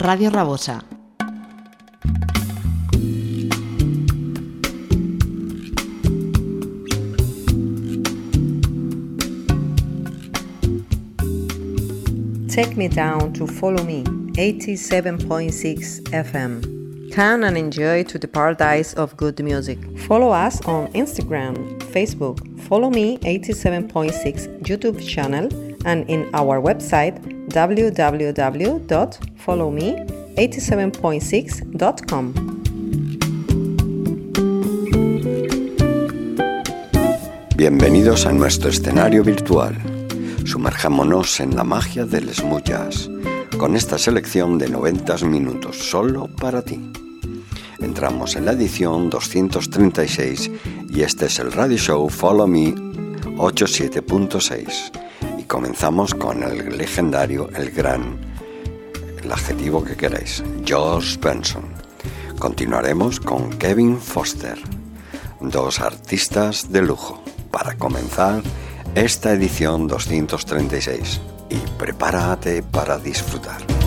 Radio Rabosa. Take me down to follow me, 87.6 FM. Come and enjoy to the paradise of good music. Follow us on Instagram, Facebook, follow me 87.6 YouTube channel and in our website www.followme87.6.com. Bienvenidos a nuestro escenario virtual. Sumerjámonos en la magia del smooth jazz con esta selección de 90 minutos solo para ti. Entramos en la edición 236 y este es el radio show Follow Me 87.6 y comenzamos con el legendario, el gran, el adjetivo que queráis, George Benson. Continuaremos con Kevin Foster, dos artistas de lujo, para comenzar esta edición 236 y prepárate para disfrutar.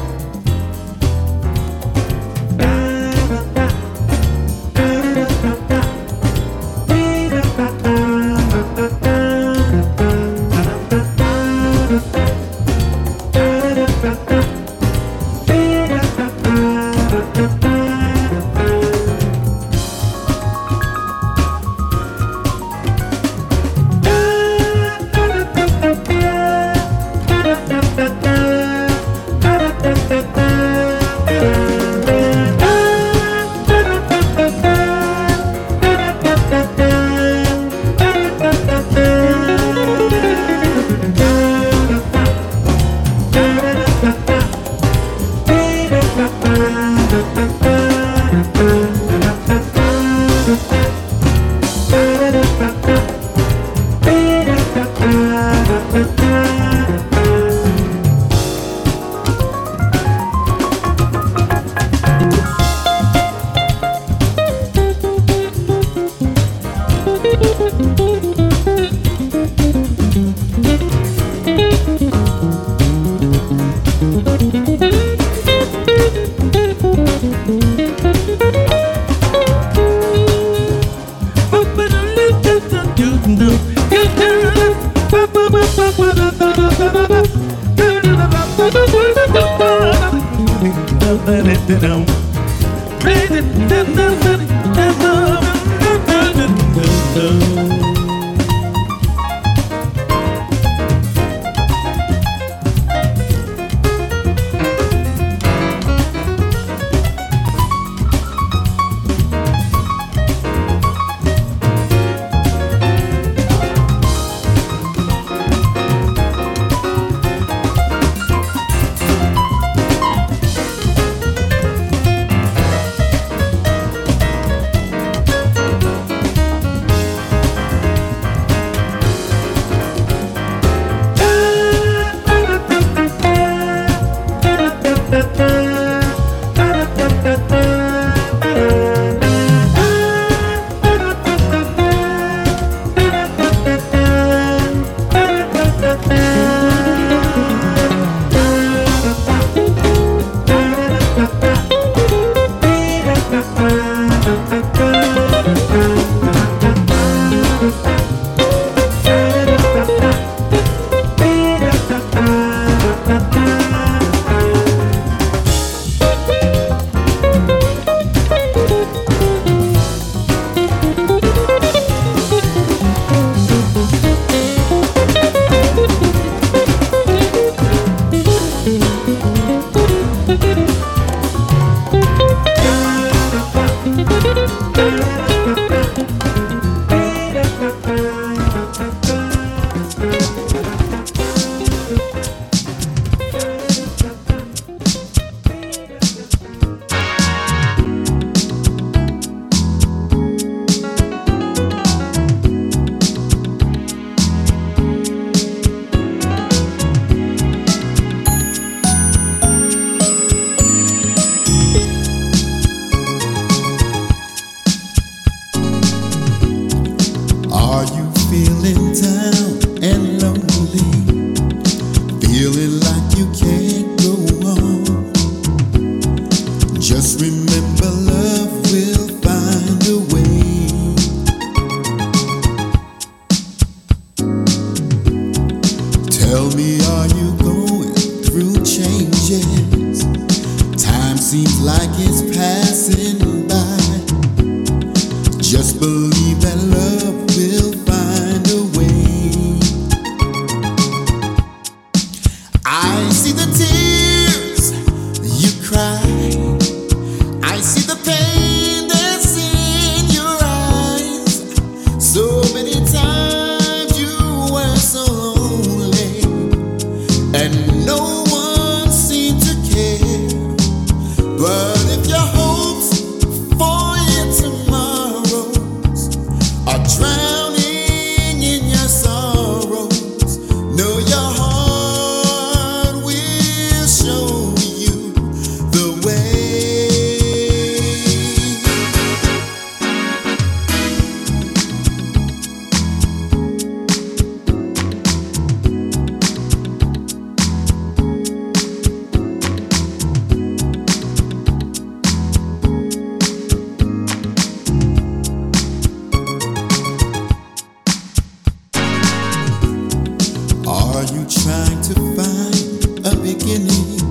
trying to find a beginning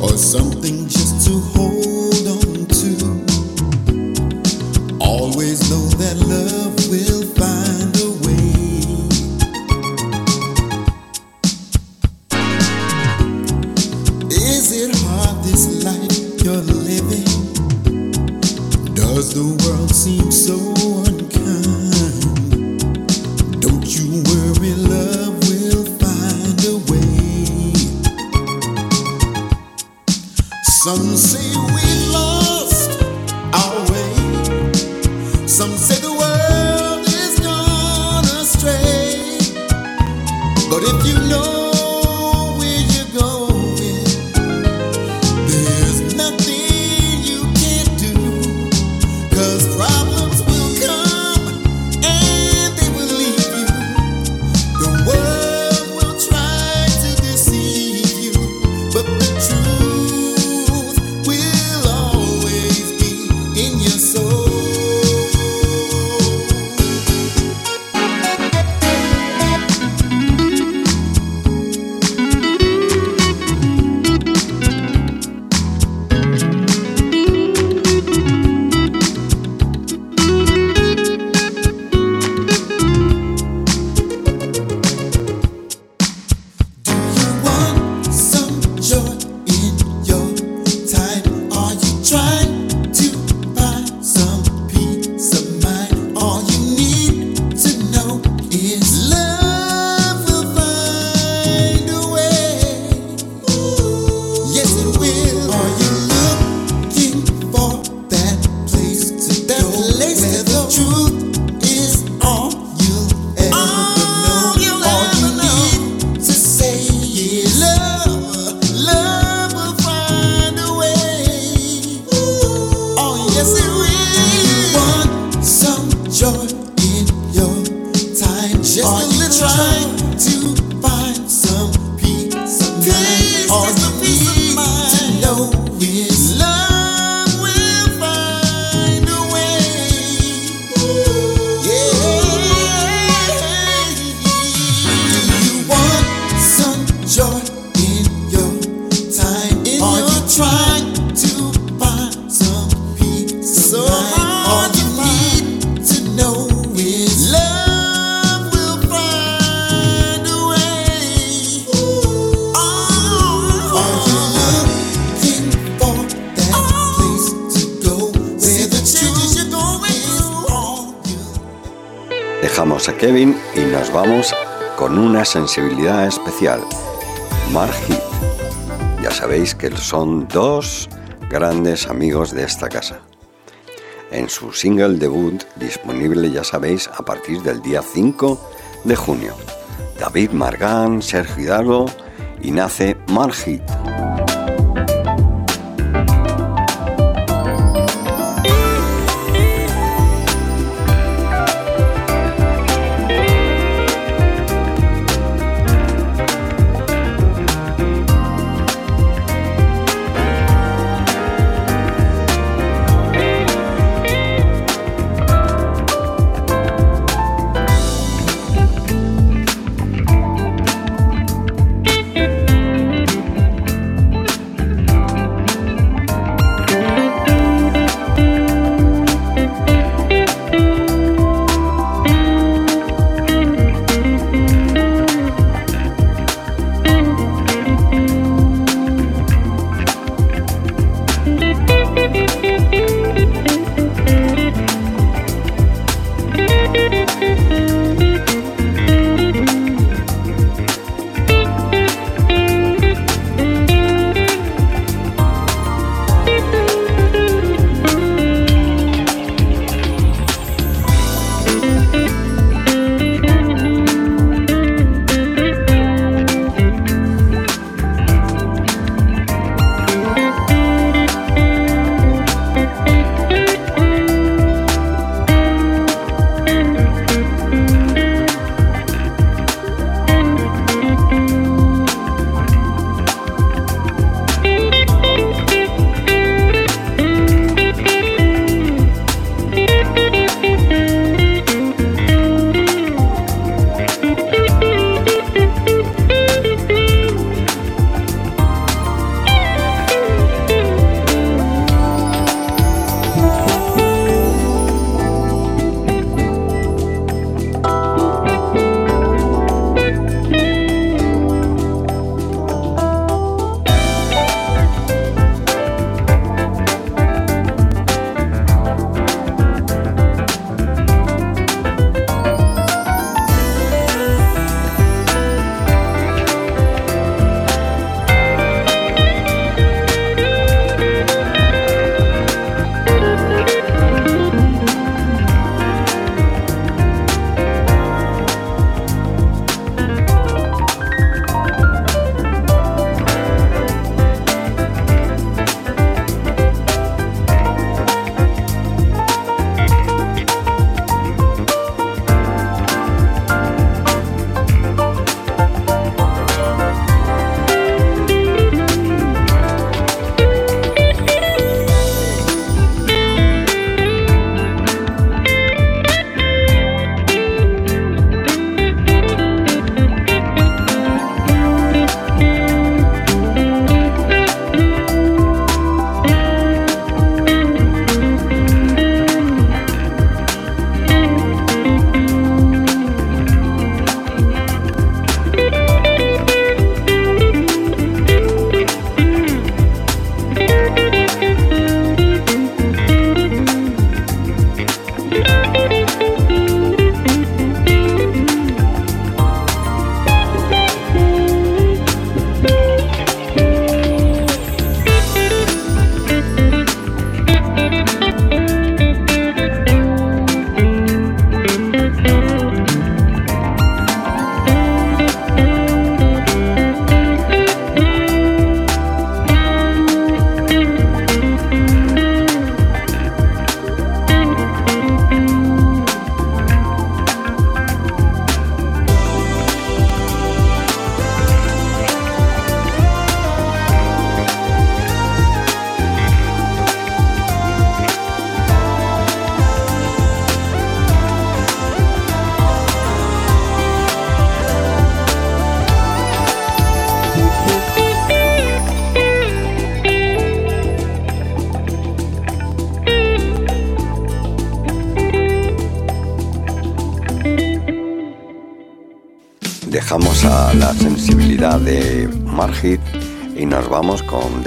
or something especial. Margit. Ya sabéis que son dos grandes amigos de esta casa. En su single debut, disponible ya sabéis a partir del día 5 de junio. David Margán, Sergio Hidalgo y nace Margit.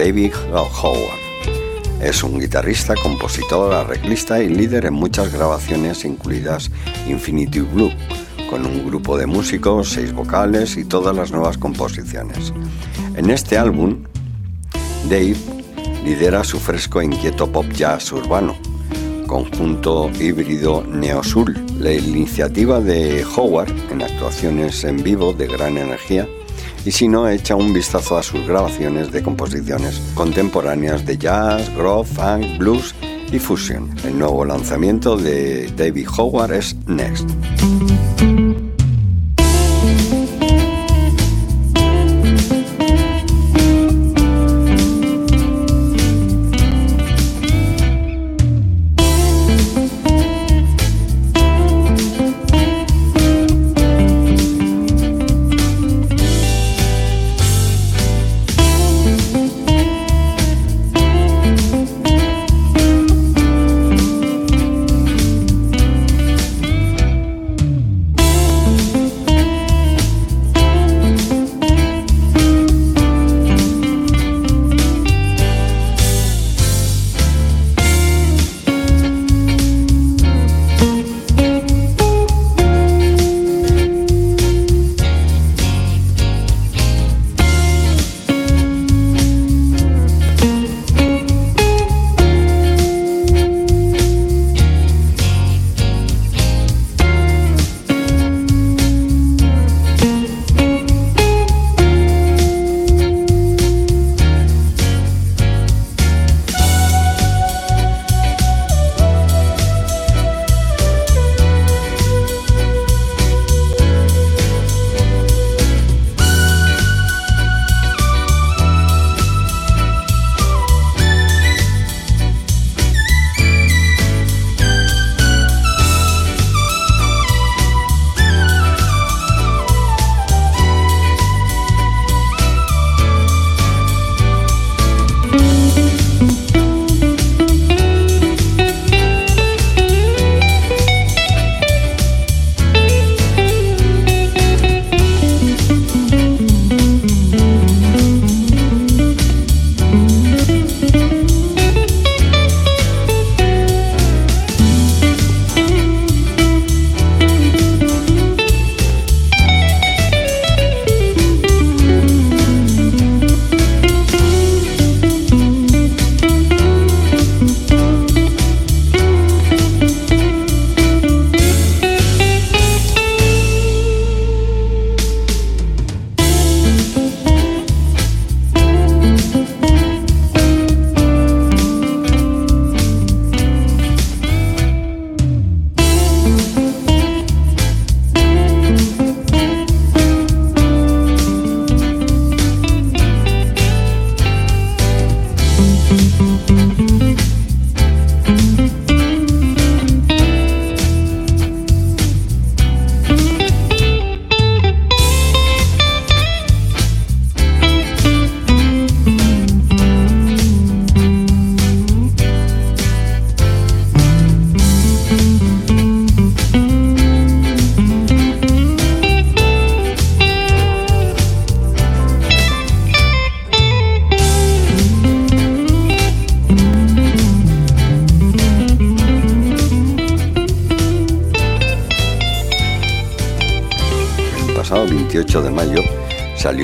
David Howard. Es un guitarrista, compositor, arreglista y líder en muchas grabaciones, incluidas Infinity Blue, con un grupo de músicos, seis vocales y todas las nuevas composiciones. En este álbum, Dave lidera su fresco e inquieto pop jazz urbano, conjunto híbrido neo-soul. La iniciativa de Howard en actuaciones en vivo de gran energía y si no, echa un vistazo a sus grabaciones de composiciones contemporáneas de jazz, groove, funk, blues y fusion. El nuevo lanzamiento de David Howard es Next.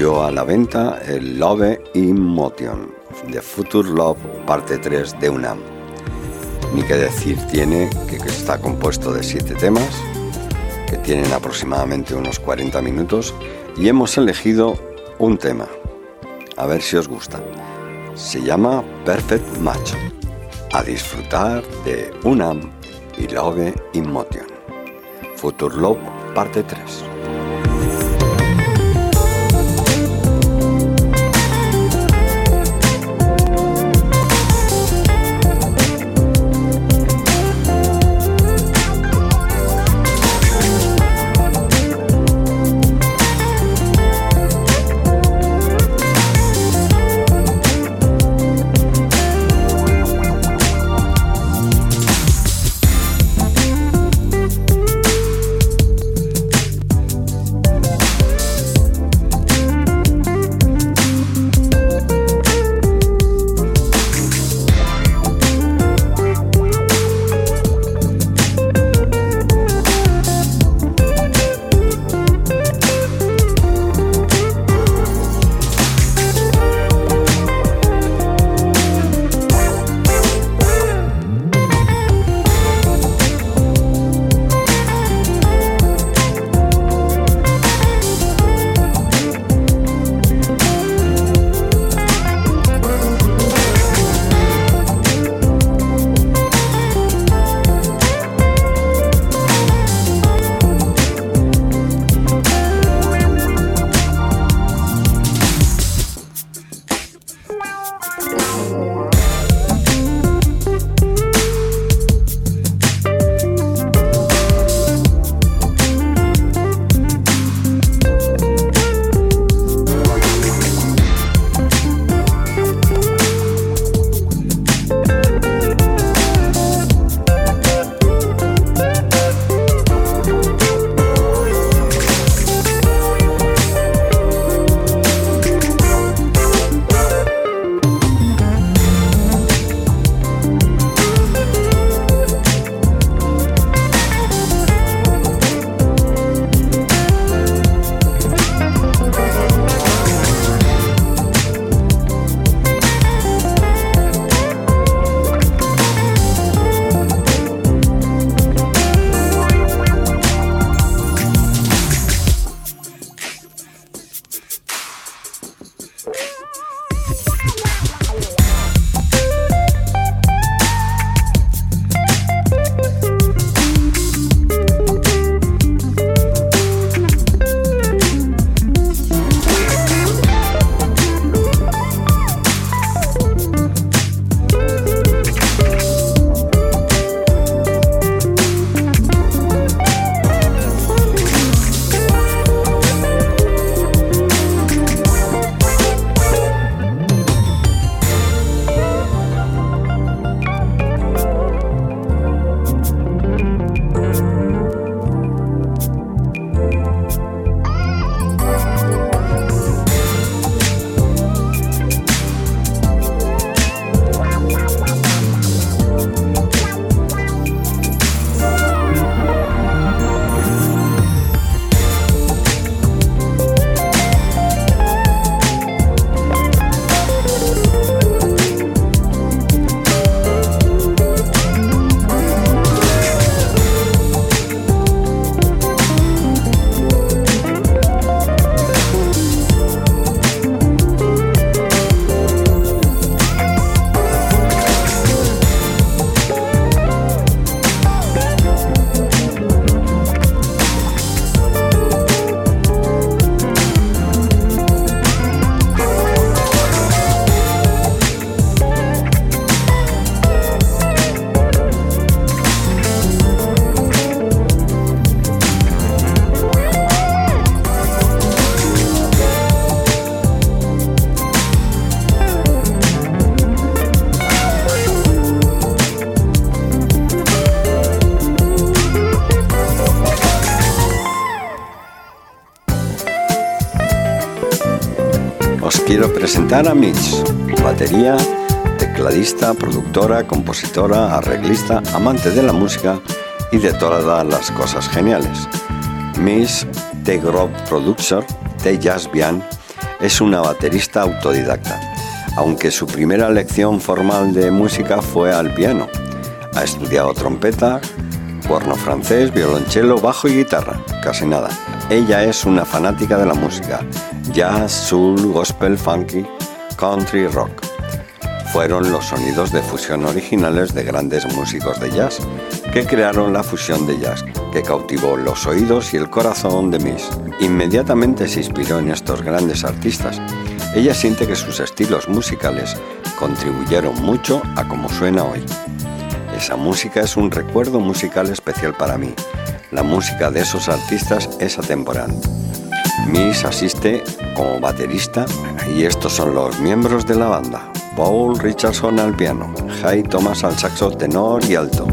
A la venta el Love in Motion de Future Love parte 3 de UNAM. Ni que decir tiene que está compuesto de 7 temas, que tienen aproximadamente unos 40 minutos, y hemos elegido un tema. A ver si os gusta. Se llama Perfect Match. A disfrutar de UNAM y Love in Motion. Future Love parte 3. Presentar a Mitch, batería, tecladista, productora, compositora, arreglista, amante de la música y de todas las cosas geniales. Miss The Grove Producer de Jazz Bian es una baterista autodidacta, aunque su primera lección formal de música fue al piano. Ha estudiado trompeta, cuerno francés, violonchelo, bajo y guitarra, casi nada. Ella es una fanática de la música, jazz, soul, gospel, funky, country, rock. Fueron los sonidos de fusión originales de grandes músicos de jazz que crearon la fusión de jazz, que cautivó los oídos y el corazón de Miss. Inmediatamente se inspiró en estos grandes artistas. Ella siente que sus estilos musicales contribuyeron mucho a cómo suena hoy. Esa música es un recuerdo musical especial para mí. La música de esos artistas es atemporal. Miss asiste como baterista y estos son los miembros de la banda. Paul Richardson al piano, Jay Thomas al saxo tenor y alto,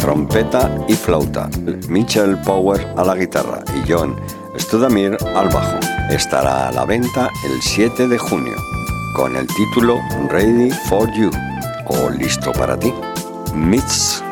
trompeta y flauta, Mitchell Power a la guitarra y John Studamir al bajo. Estará a la venta el 7 de junio con el título Ready for You o Listo para ti. Mitch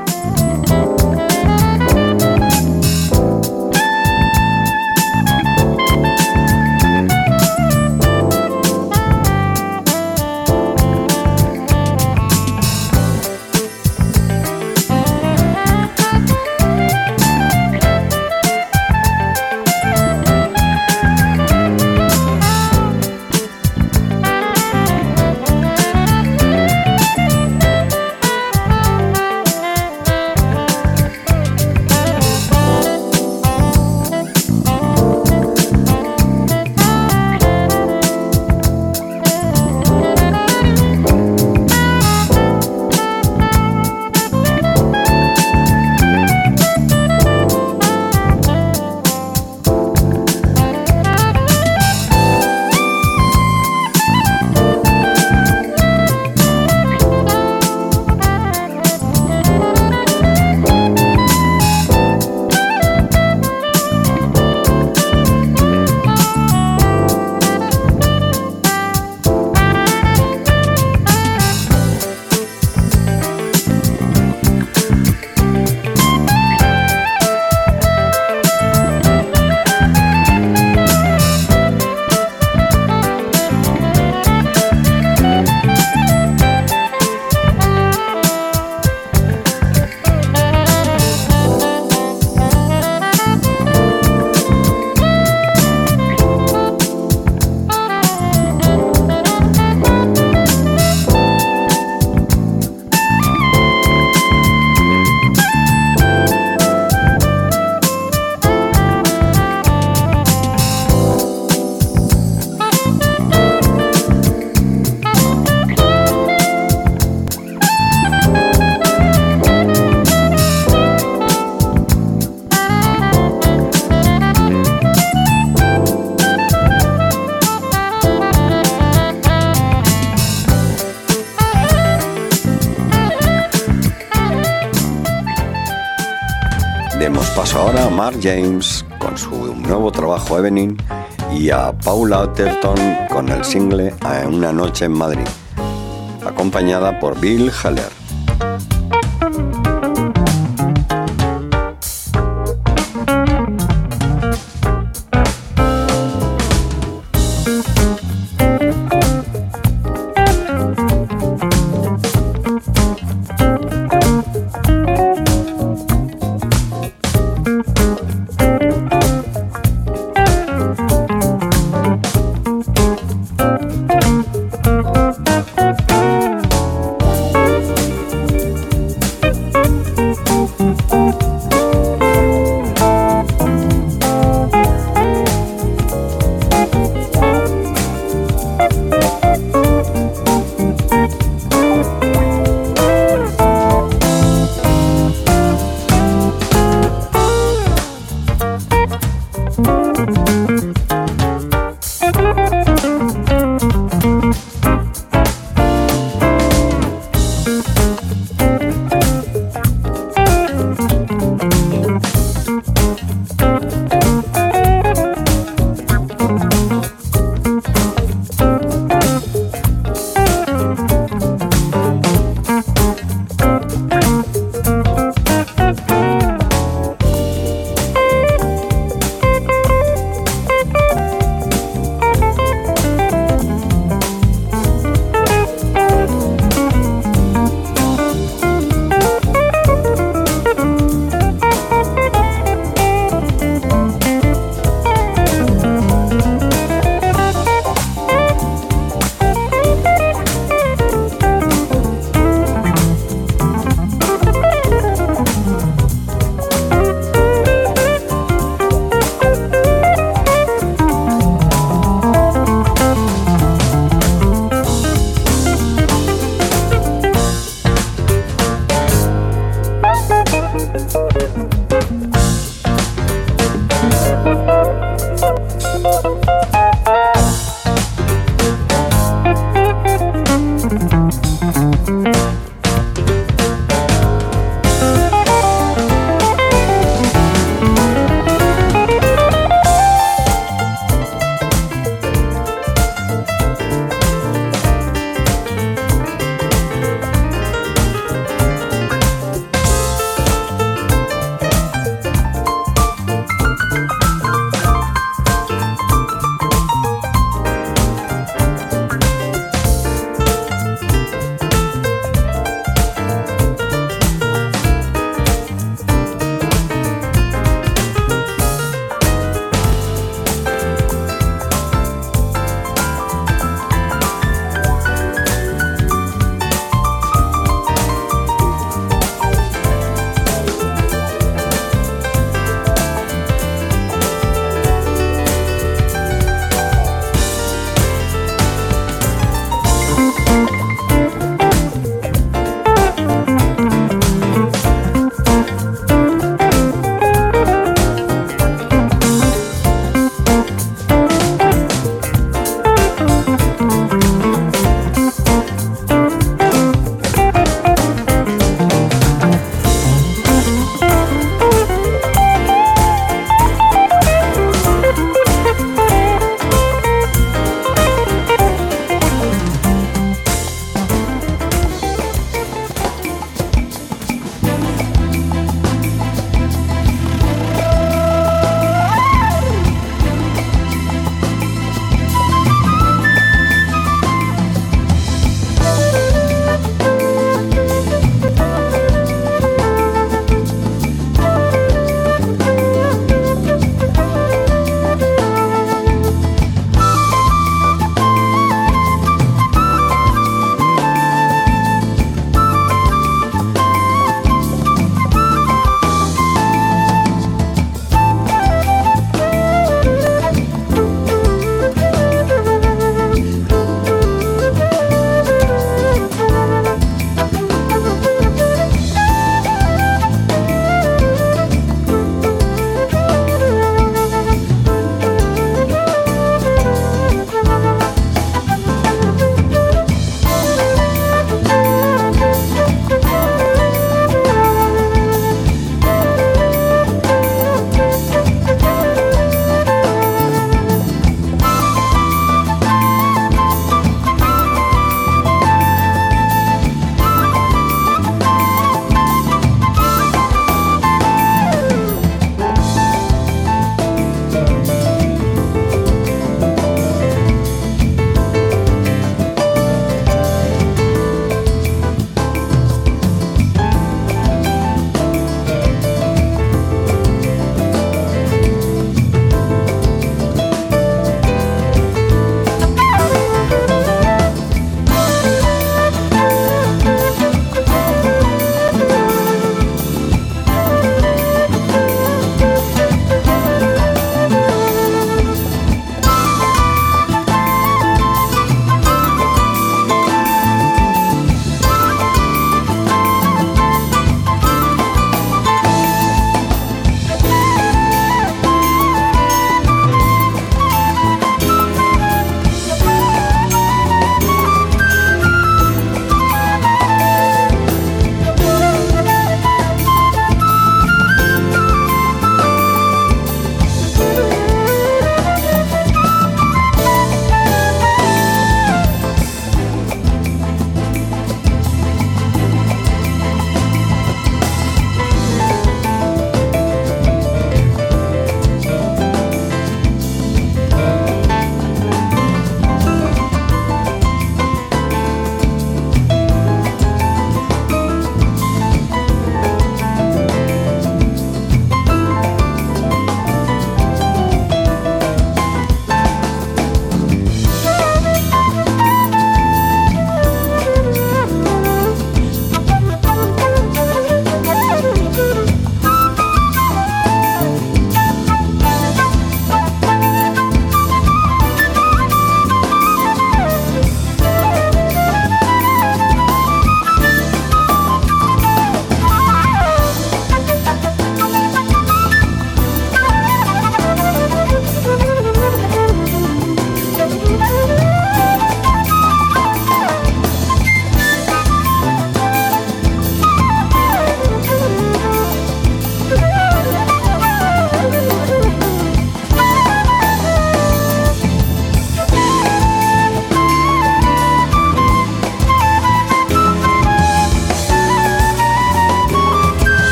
Mark James con su nuevo trabajo Evening y a Paula Otterton con el single A una noche en Madrid, acompañada por Bill Haller.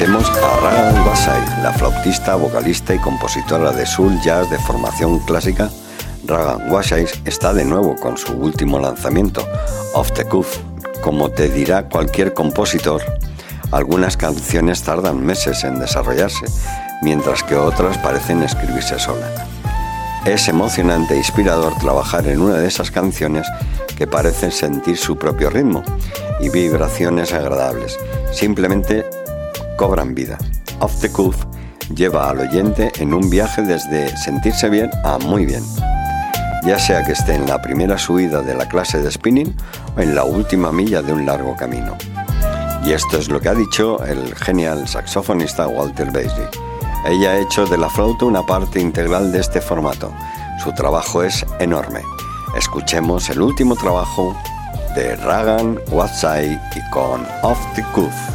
Escuchemos a Ragan Wasai, la flautista, vocalista y compositora de soul jazz de formación clásica. Ragan Wasai está de nuevo con su último lanzamiento, Off the Cuff. Como te dirá cualquier compositor, algunas canciones tardan meses en desarrollarse, mientras que otras parecen escribirse solas. Es emocionante e inspirador trabajar en una de esas canciones que parecen sentir su propio ritmo y vibraciones agradables. Simplemente cobran vida. Off the Cuff lleva al oyente en un viaje desde sentirse bien a muy bien, ya sea que esté en la primera subida de la clase de spinning o en la última milla de un largo camino. Y esto es lo que ha dicho el genial saxofonista Walter Bailey. Ella ha hecho de la flauta una parte integral de este formato. Su trabajo es enorme. Escuchemos el último trabajo de Ragan Watsai y con Off the Cuff.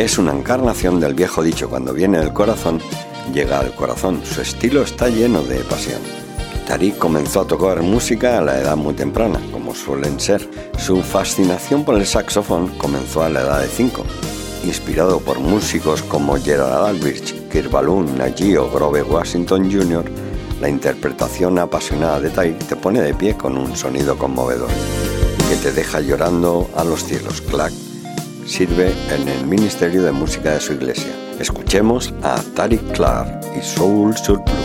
Es una encarnación del viejo dicho, cuando viene del corazón, llega al corazón. Su estilo está lleno de pasión. Tariq comenzó a tocar música a la edad muy temprana, como suelen ser. Su fascinación por el saxofón comenzó a la edad de 5. Inspirado por músicos como Gerald Albrich, Kirk Ballou, Najee o Grove Washington Jr., la interpretación apasionada de Tariq te pone de pie con un sonido conmovedor que te deja llorando a los cielos. Clack sirve en el Ministerio de Música de su iglesia. Escuchemos a Tariq Clark y Soul Surplus.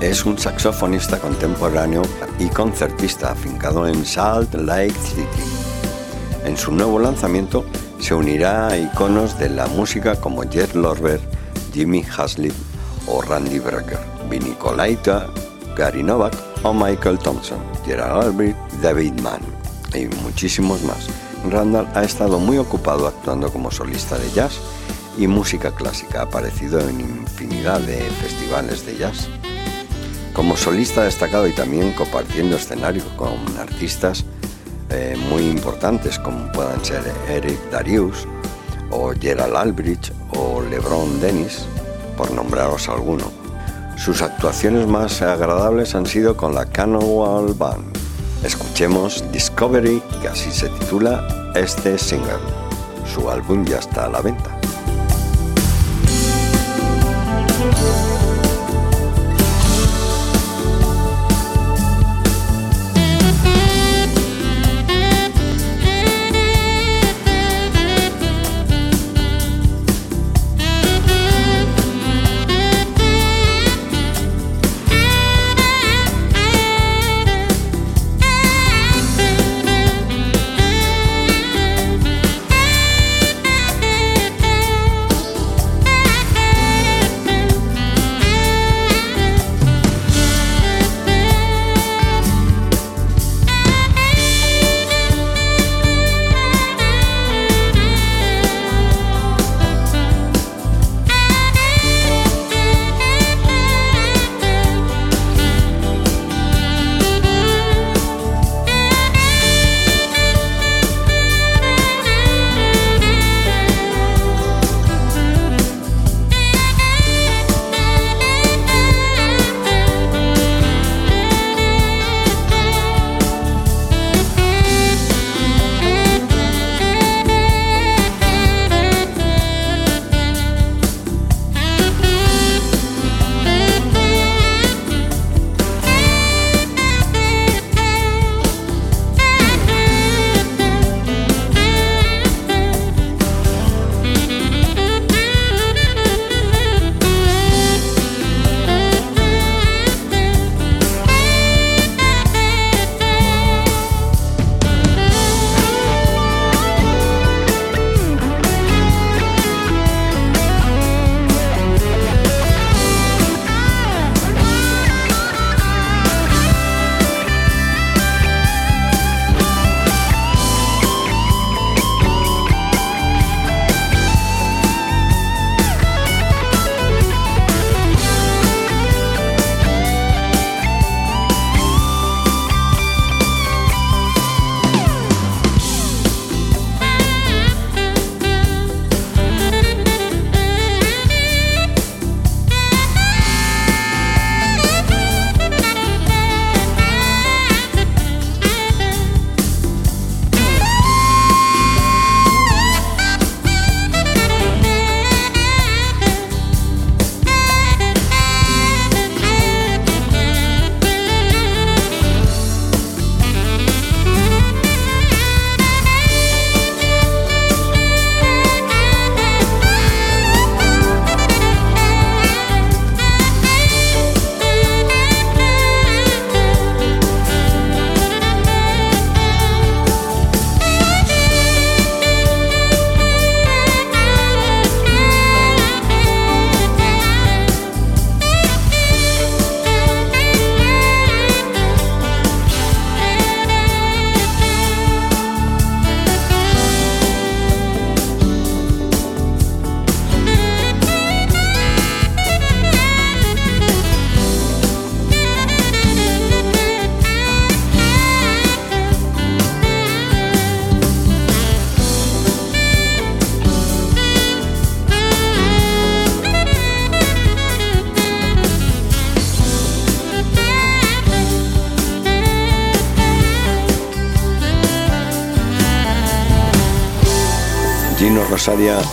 Es un saxofonista contemporáneo y concertista afincado en Salt Lake City. En su nuevo lanzamiento se unirá a iconos de la música como Jet Lorber, Jimmy Haslip o Randy Brecker, Vinny Colaiuta, Gary Novak o Michael Thompson, Gerald Albrecht, David Mann y muchísimos más. Randall ha estado muy ocupado actuando como solista de jazz y música clásica. Ha aparecido en infinidad de festivales de jazz como solista destacado y también compartiendo escenario con artistas eh, muy importantes como puedan ser Eric Darius o Gerald Albridge o LeBron Dennis, por nombraros alguno. Sus actuaciones más agradables han sido con la Cannonball Band. Escuchemos Discovery, que así se titula este single. Su álbum ya está a la venta.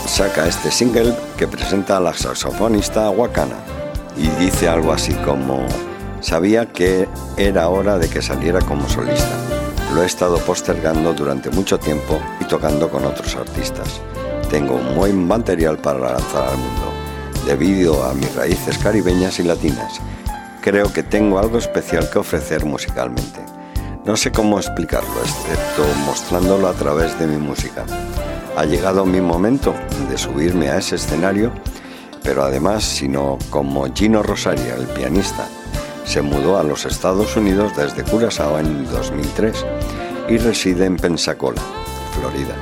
Saca este single que presenta a la saxofonista Wakana y dice algo así como sabía que era hora de que saliera como solista. Lo he estado postergando durante mucho tiempo y tocando con otros artistas. Tengo un buen material para lanzar al mundo, debido a mis raíces caribeñas y latinas. Creo que tengo algo especial que ofrecer musicalmente. No sé cómo explicarlo, excepto mostrándolo a través de mi música. Ha llegado mi momento de subirme a ese escenario, pero además, sino como Gino Rosaria, el pianista, se mudó a los Estados Unidos desde Curazao en 2003 y reside en Pensacola, Florida.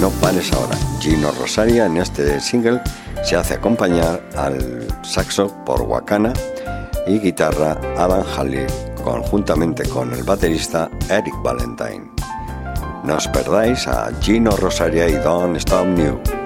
No pares ahora. Gino Rosaria en este single se hace acompañar al saxo por Wakana y guitarra Adam Halley conjuntamente con el baterista Eric Valentine. No os perdáis a Gino Rosaria y Don't Stop New.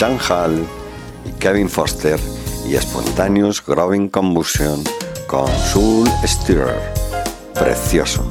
Chan Hall y Kevin Foster y Spontaneous Growing Combustion con Soul Stirrer. Precioso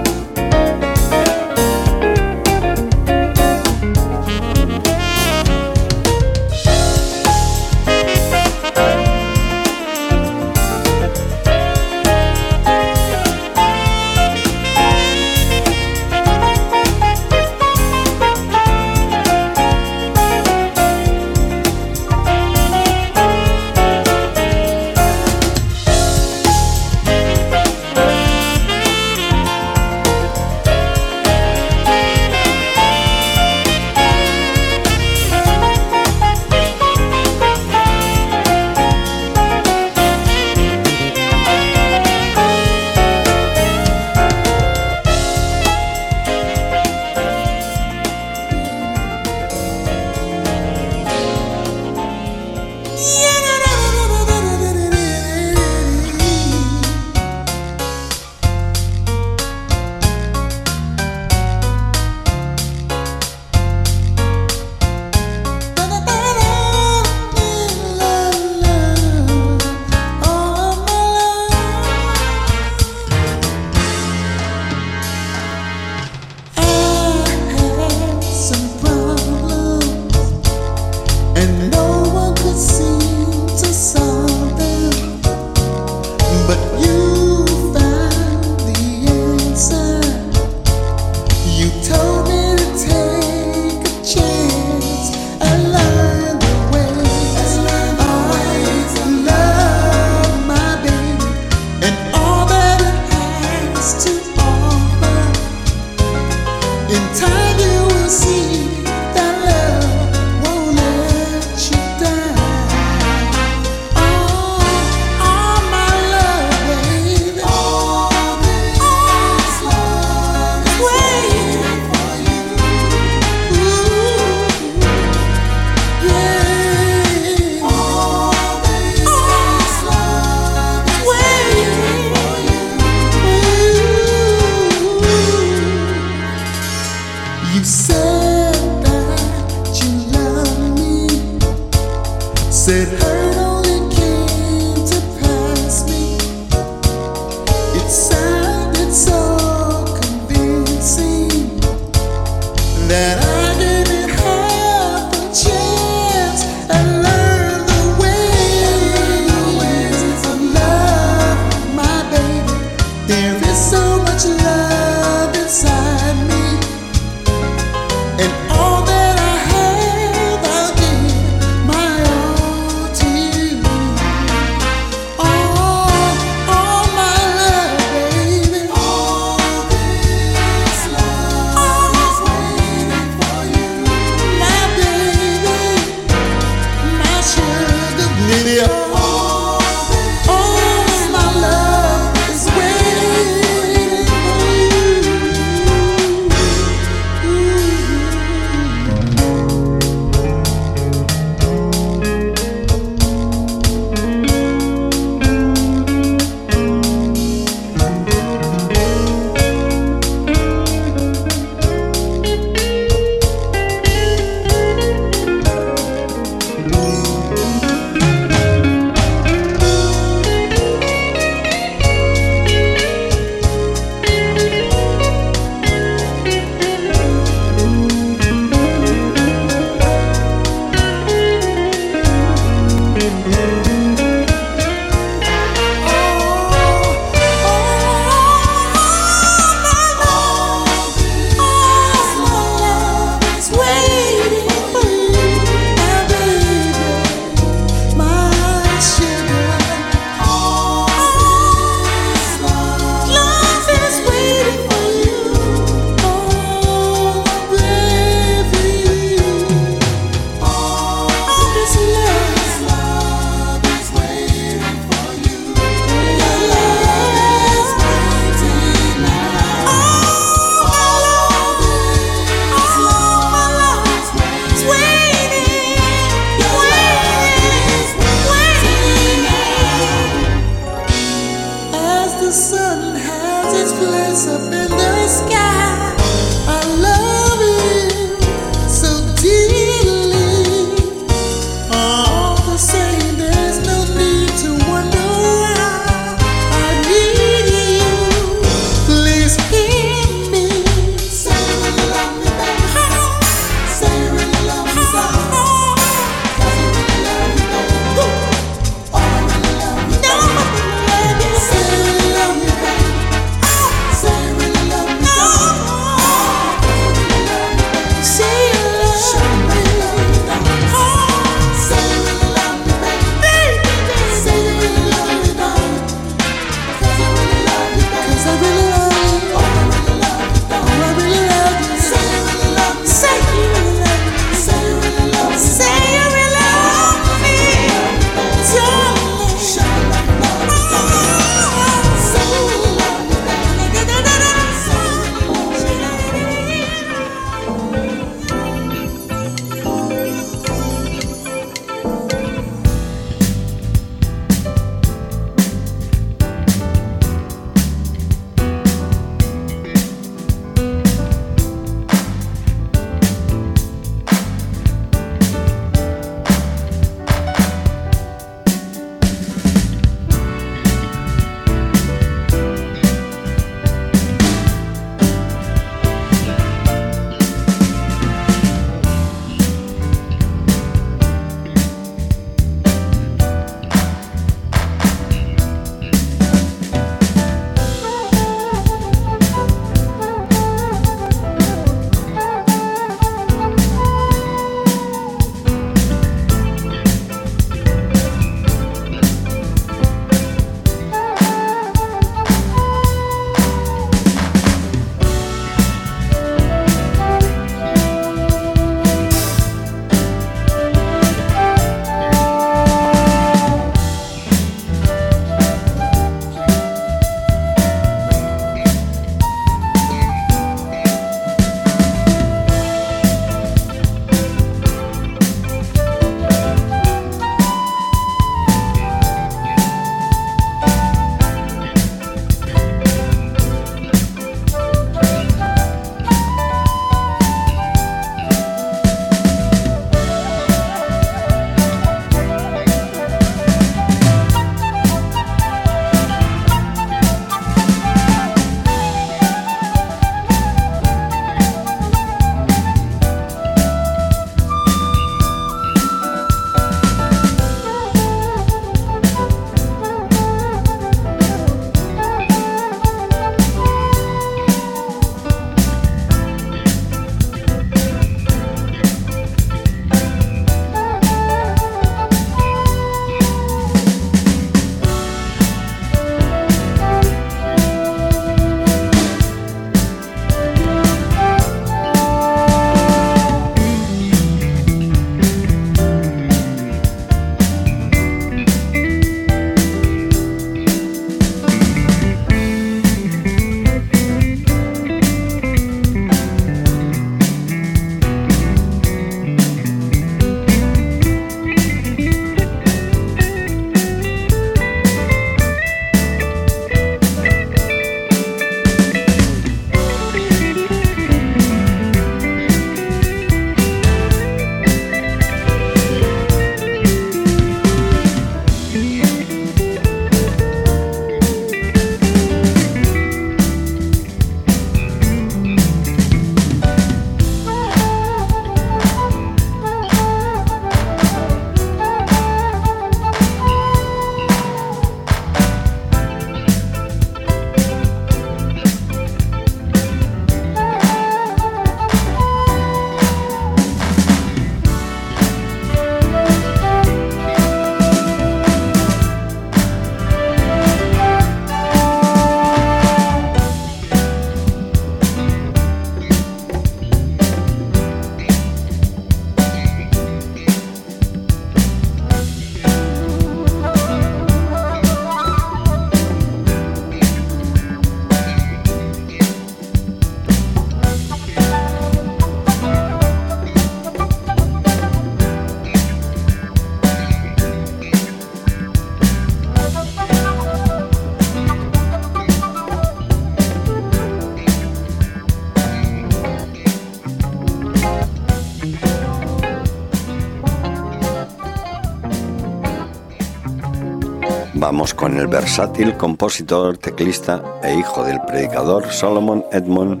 Con el versátil compositor, teclista e hijo del predicador Solomon Edmond,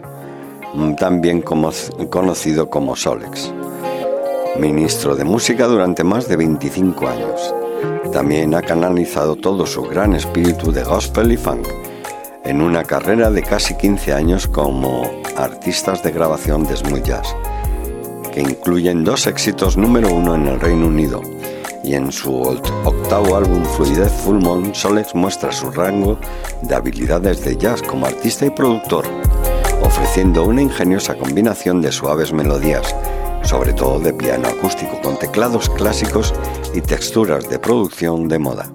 también conocido como Solex. Ministro de música durante más de 25 años. También ha canalizado todo su gran espíritu de gospel y funk en una carrera de casi 15 años como artistas de grabación de smooth que incluyen dos éxitos número uno en el Reino Unido, y en su octavo álbum Fluidez Full Moon, Solex muestra su rango de habilidades de jazz como artista y productor, ofreciendo una ingeniosa combinación de suaves melodías, sobre todo de piano acústico, con teclados clásicos y texturas de producción de moda.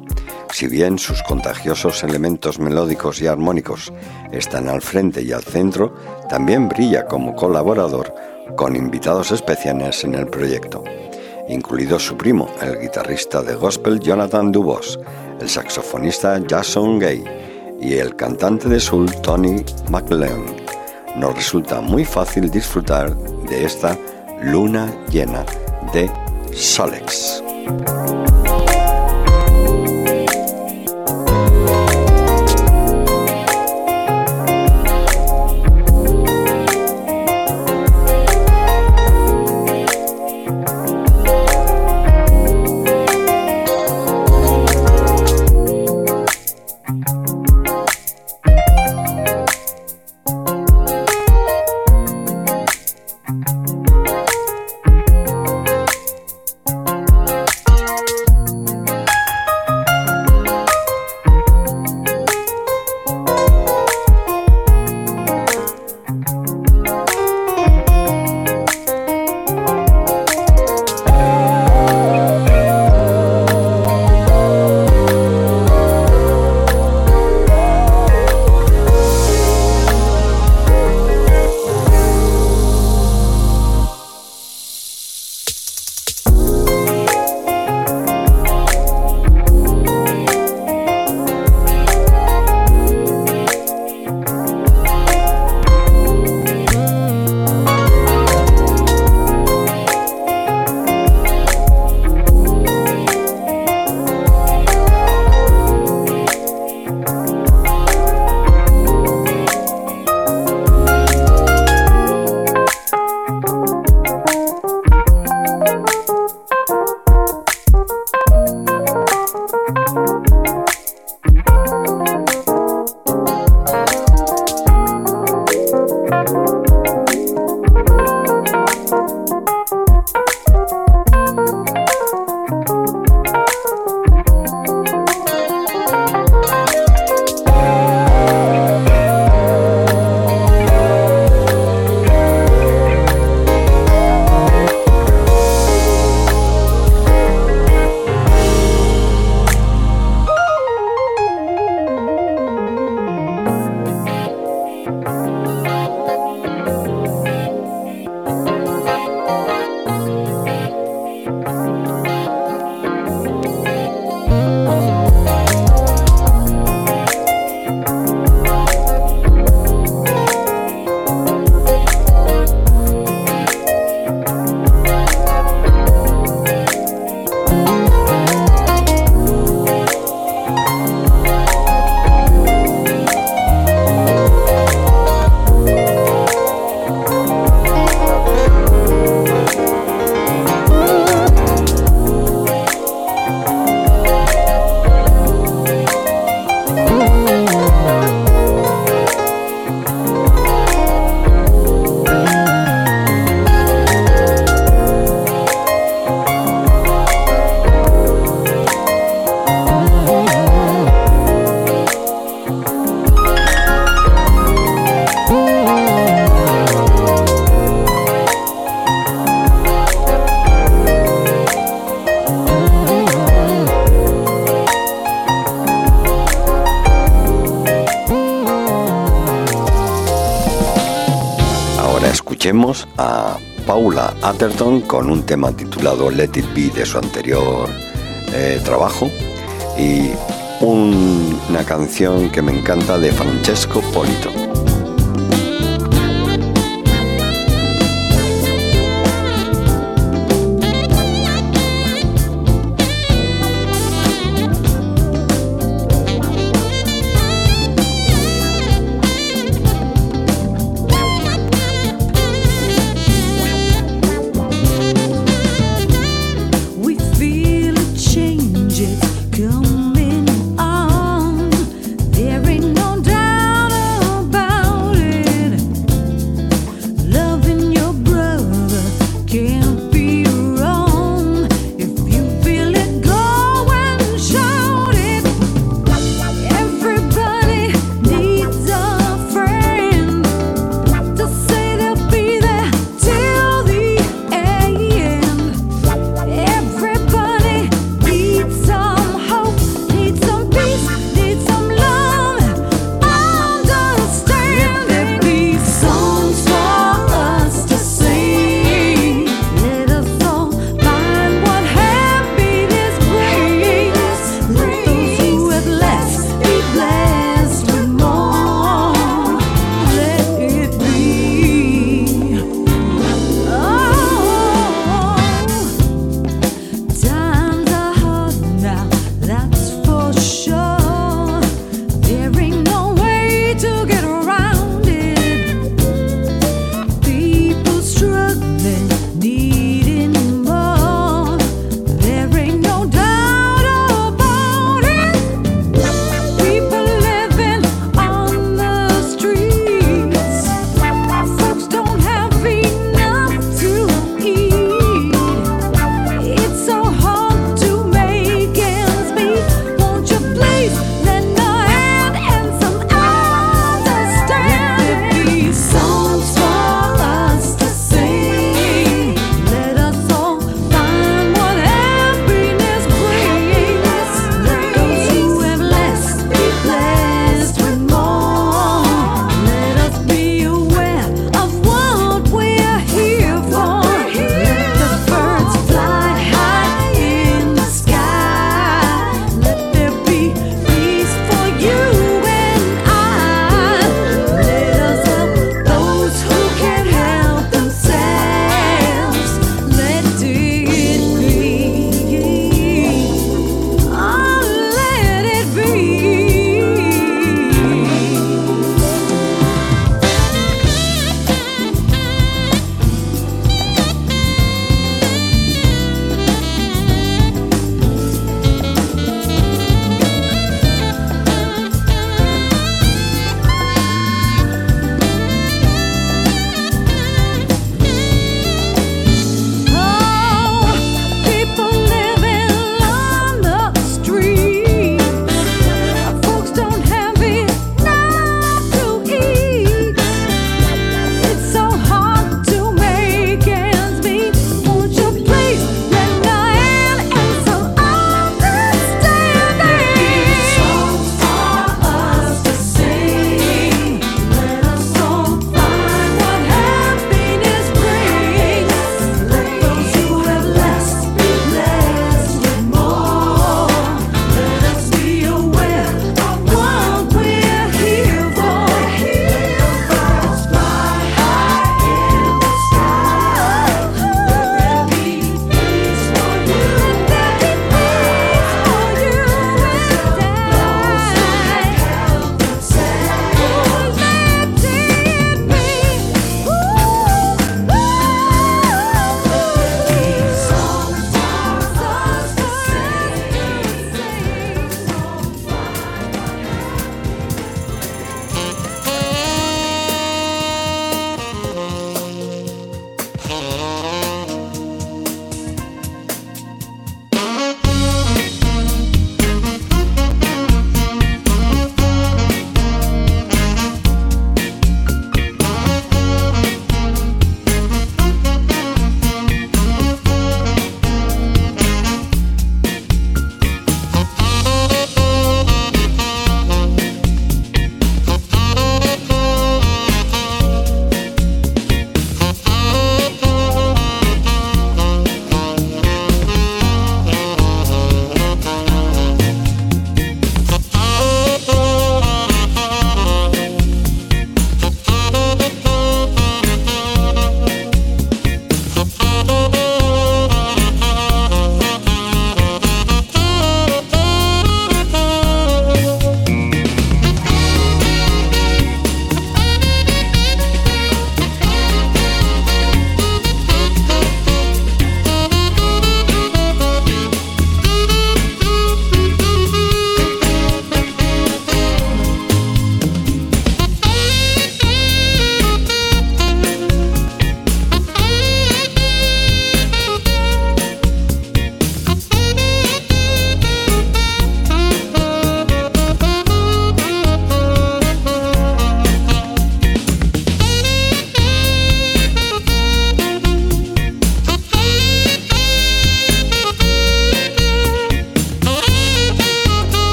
Si bien sus contagiosos elementos melódicos y armónicos están al frente y al centro, también brilla como colaborador con invitados especiales en el proyecto incluido su primo, el guitarrista de gospel Jonathan Dubos, el saxofonista Jason Gay y el cantante de soul Tony McLean. Nos resulta muy fácil disfrutar de esta luna llena de Solex. Con un tema titulado Let It Be de su anterior eh, trabajo y una canción que me encanta de Francesco Polito.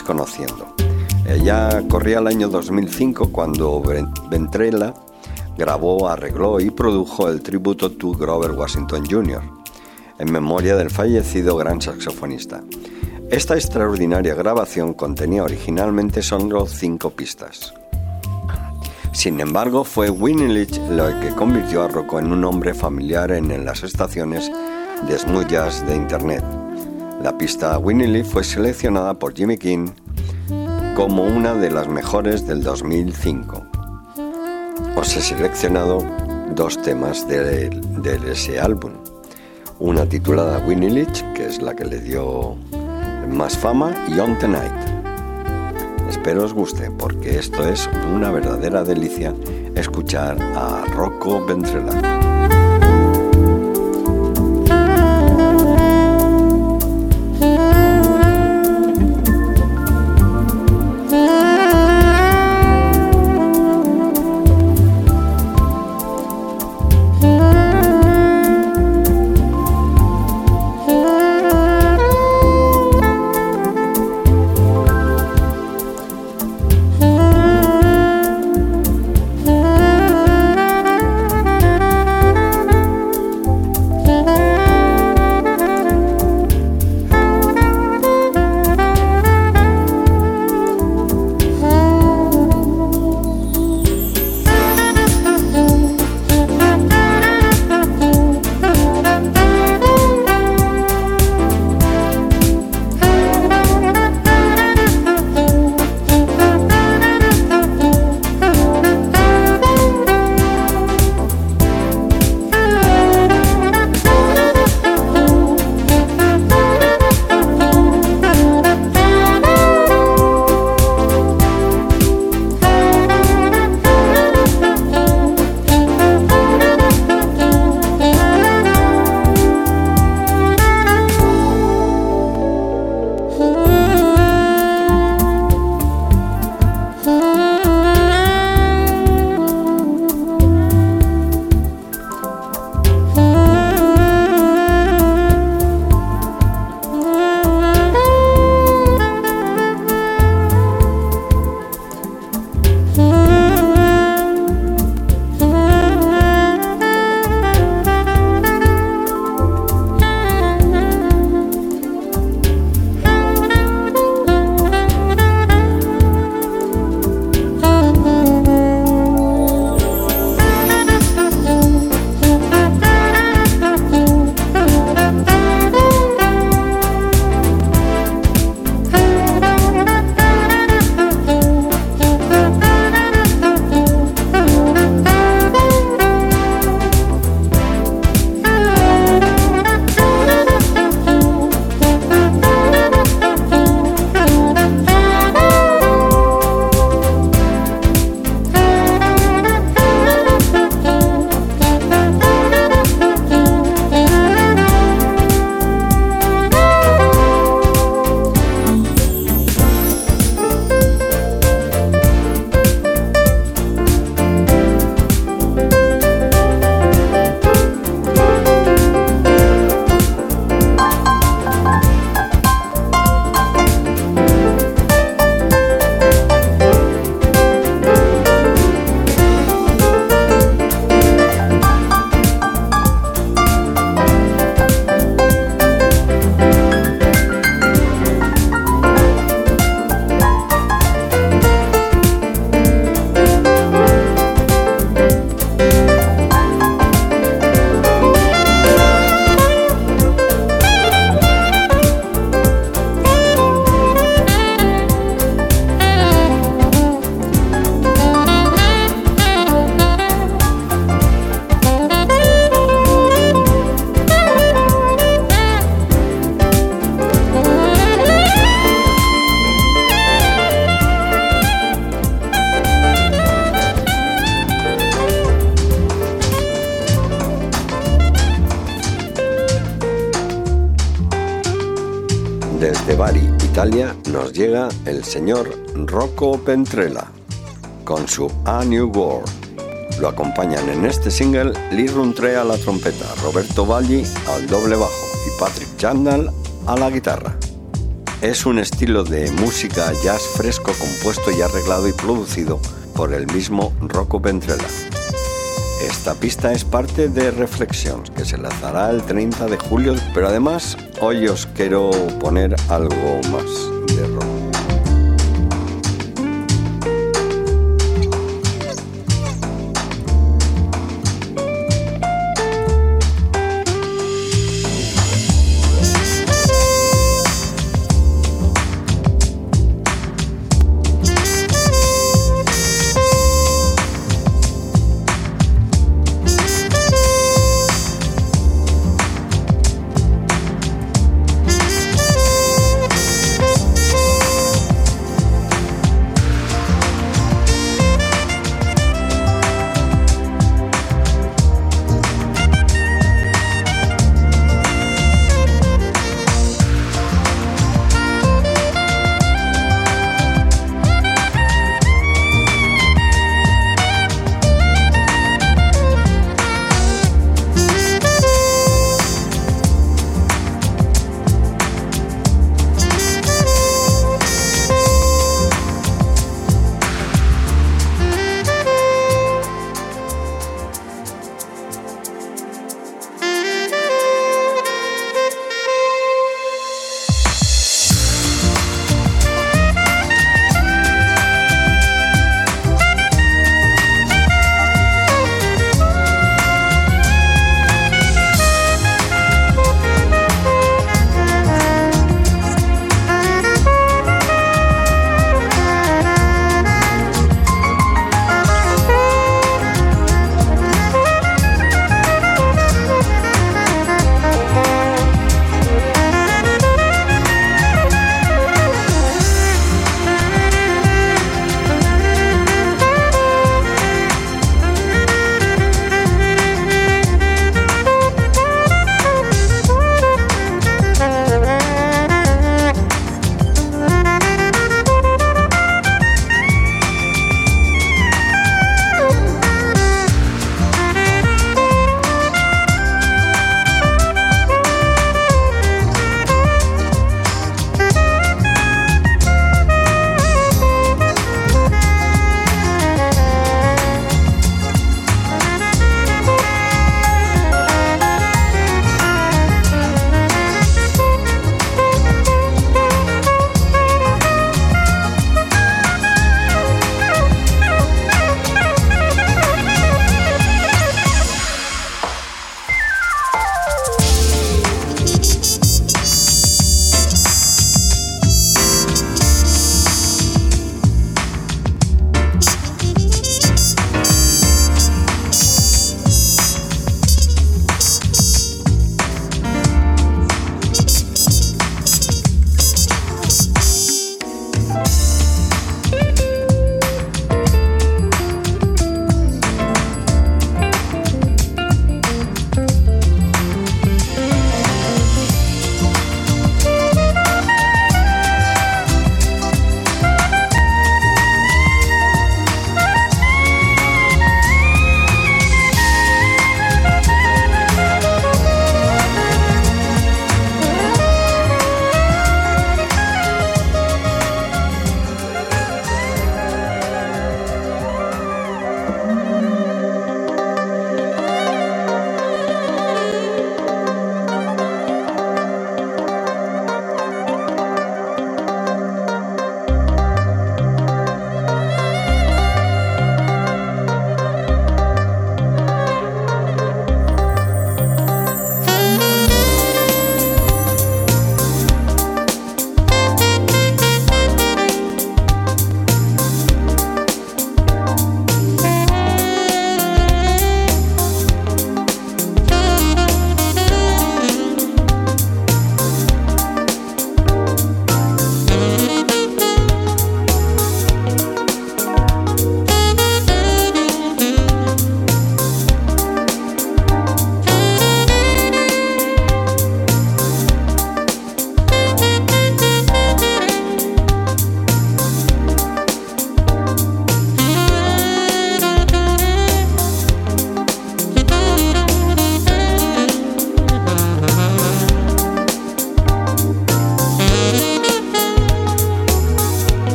Conociendo. Ya corría el año 2005 cuando Ventrella grabó, arregló y produjo el tributo to Grover Washington Jr., en memoria del fallecido gran saxofonista. Esta extraordinaria grabación contenía originalmente solo cinco pistas. Sin embargo, fue Winnie Leach lo que convirtió a Rocco en un hombre familiar en las estaciones de smooth de Internet. La pista Winnie Lee fue seleccionada por Jimmy King como una de las mejores del 2005. Os he seleccionado dos temas de, ese álbum. Una titulada Winnie Leach, que es la que le dio más fama, y On Tonight. Espero os guste porque esto es una verdadera delicia escuchar a Rocco Ventrella. Llega el señor Rocco Pentrella con su A New World. Lo acompañan en este single Lee Runtre a la trompeta, Roberto Valli al doble bajo y Patrick Chandal a la guitarra. Es un estilo de música jazz fresco compuesto y arreglado y producido por el mismo Rocco Ventrella. Esta pista es parte de Reflexions, que se lanzará el 30 de julio, pero además hoy os quiero poner algo más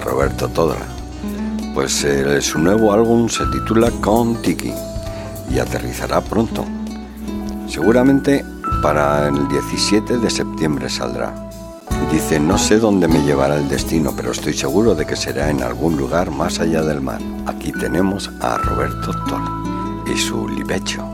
Roberto Toda? Pues eh, su nuevo álbum se titula Con Tiki y aterrizará pronto. Seguramente para el 17 de septiembre saldrá. Dice, no sé dónde me llevará el destino, pero estoy seguro de que será en algún lugar más allá del mar. Aquí tenemos a Roberto Tola y su libecho.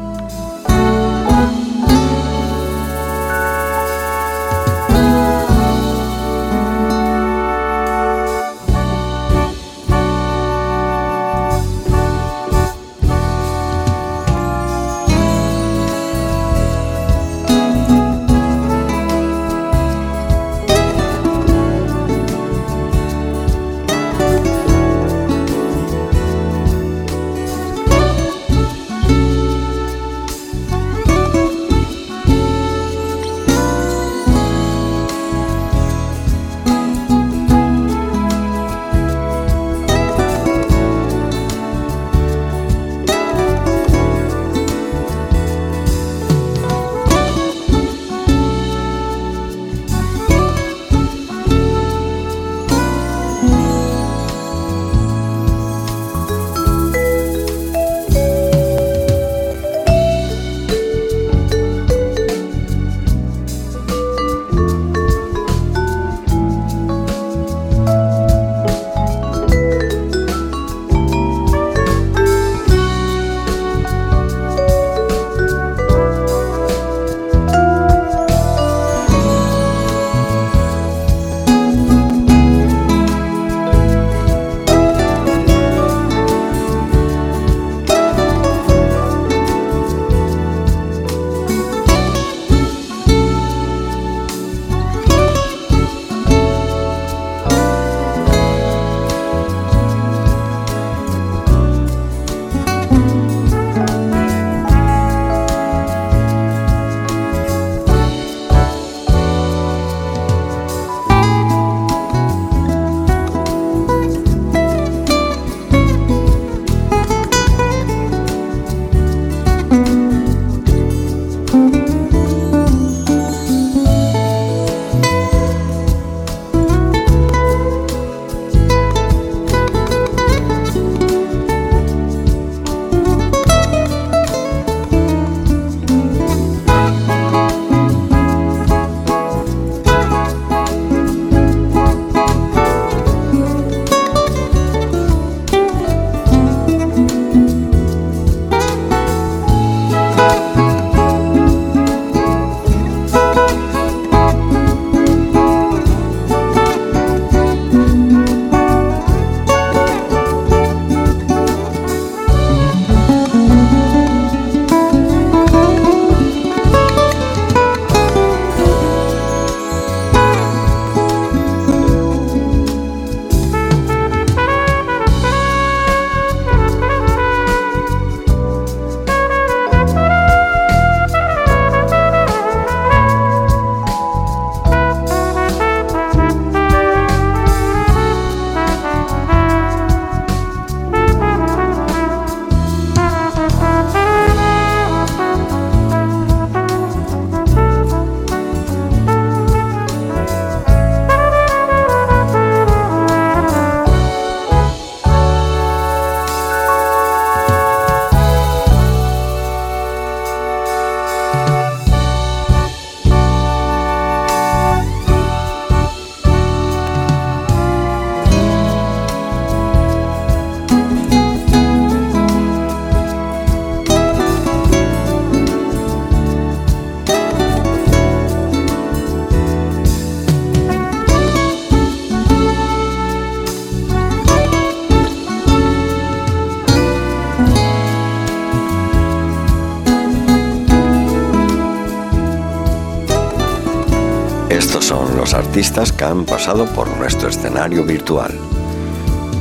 Artistas que han pasado por nuestro escenario virtual.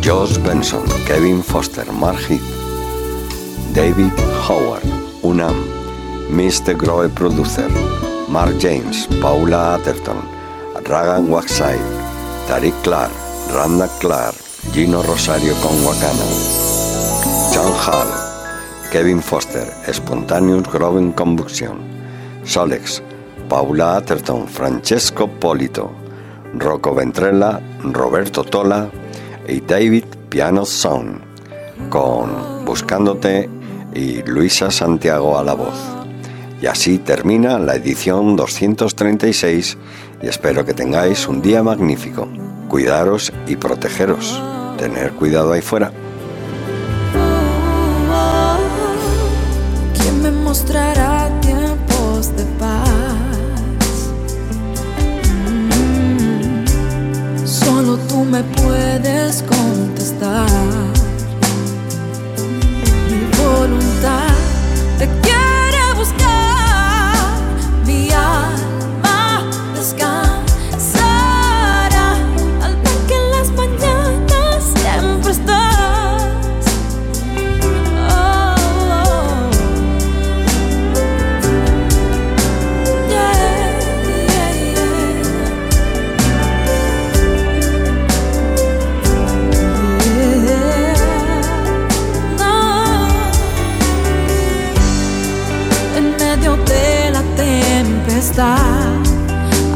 Josh Benson, Kevin Foster, Mark Heath, David Howard, Unam, Mr. Groe Producer, Mark James, Paula Atherton, Ragan Waxide, Tariq Clark, Randa Clark, Gino Rosario con Wakana, John Hall, Kevin Foster, Spontaneous Growing Combustion, Solex, Paula Atherton, Francesco Polito, Rocco Ventrella, Roberto Tola y David Piano Sound, con Buscándote y Luisa Santiago a la voz. Y así termina la edición 236 y espero que tengáis un día magnífico. Cuidaros y protegeros. Tener cuidado ahí fuera. Me puedes contestar. Mi voluntad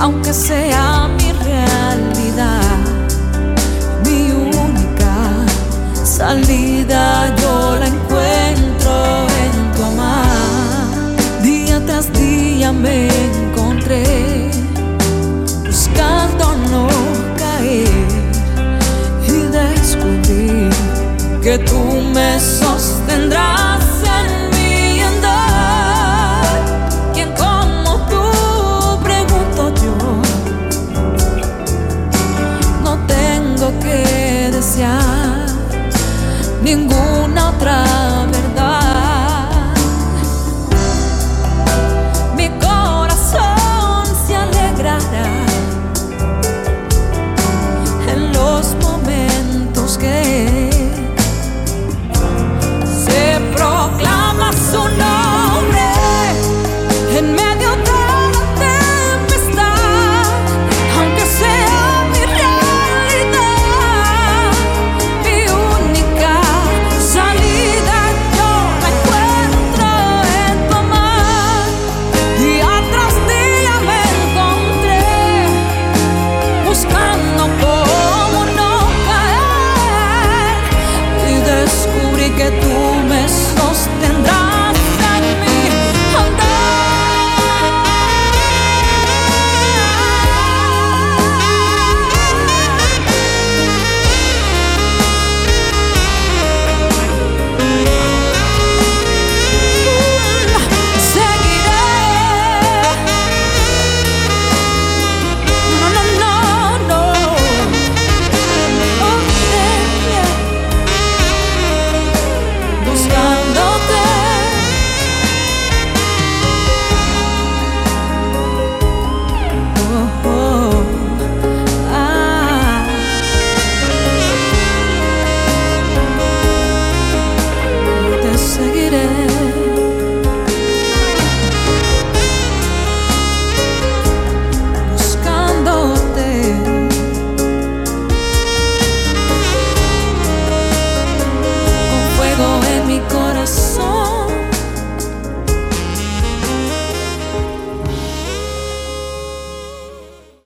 aunque sea mi realidad, mi única salida yo la encuentro en tu amar. Día tras día me encontré buscando no caer y descubrí que tú me sostendrás ninguna otra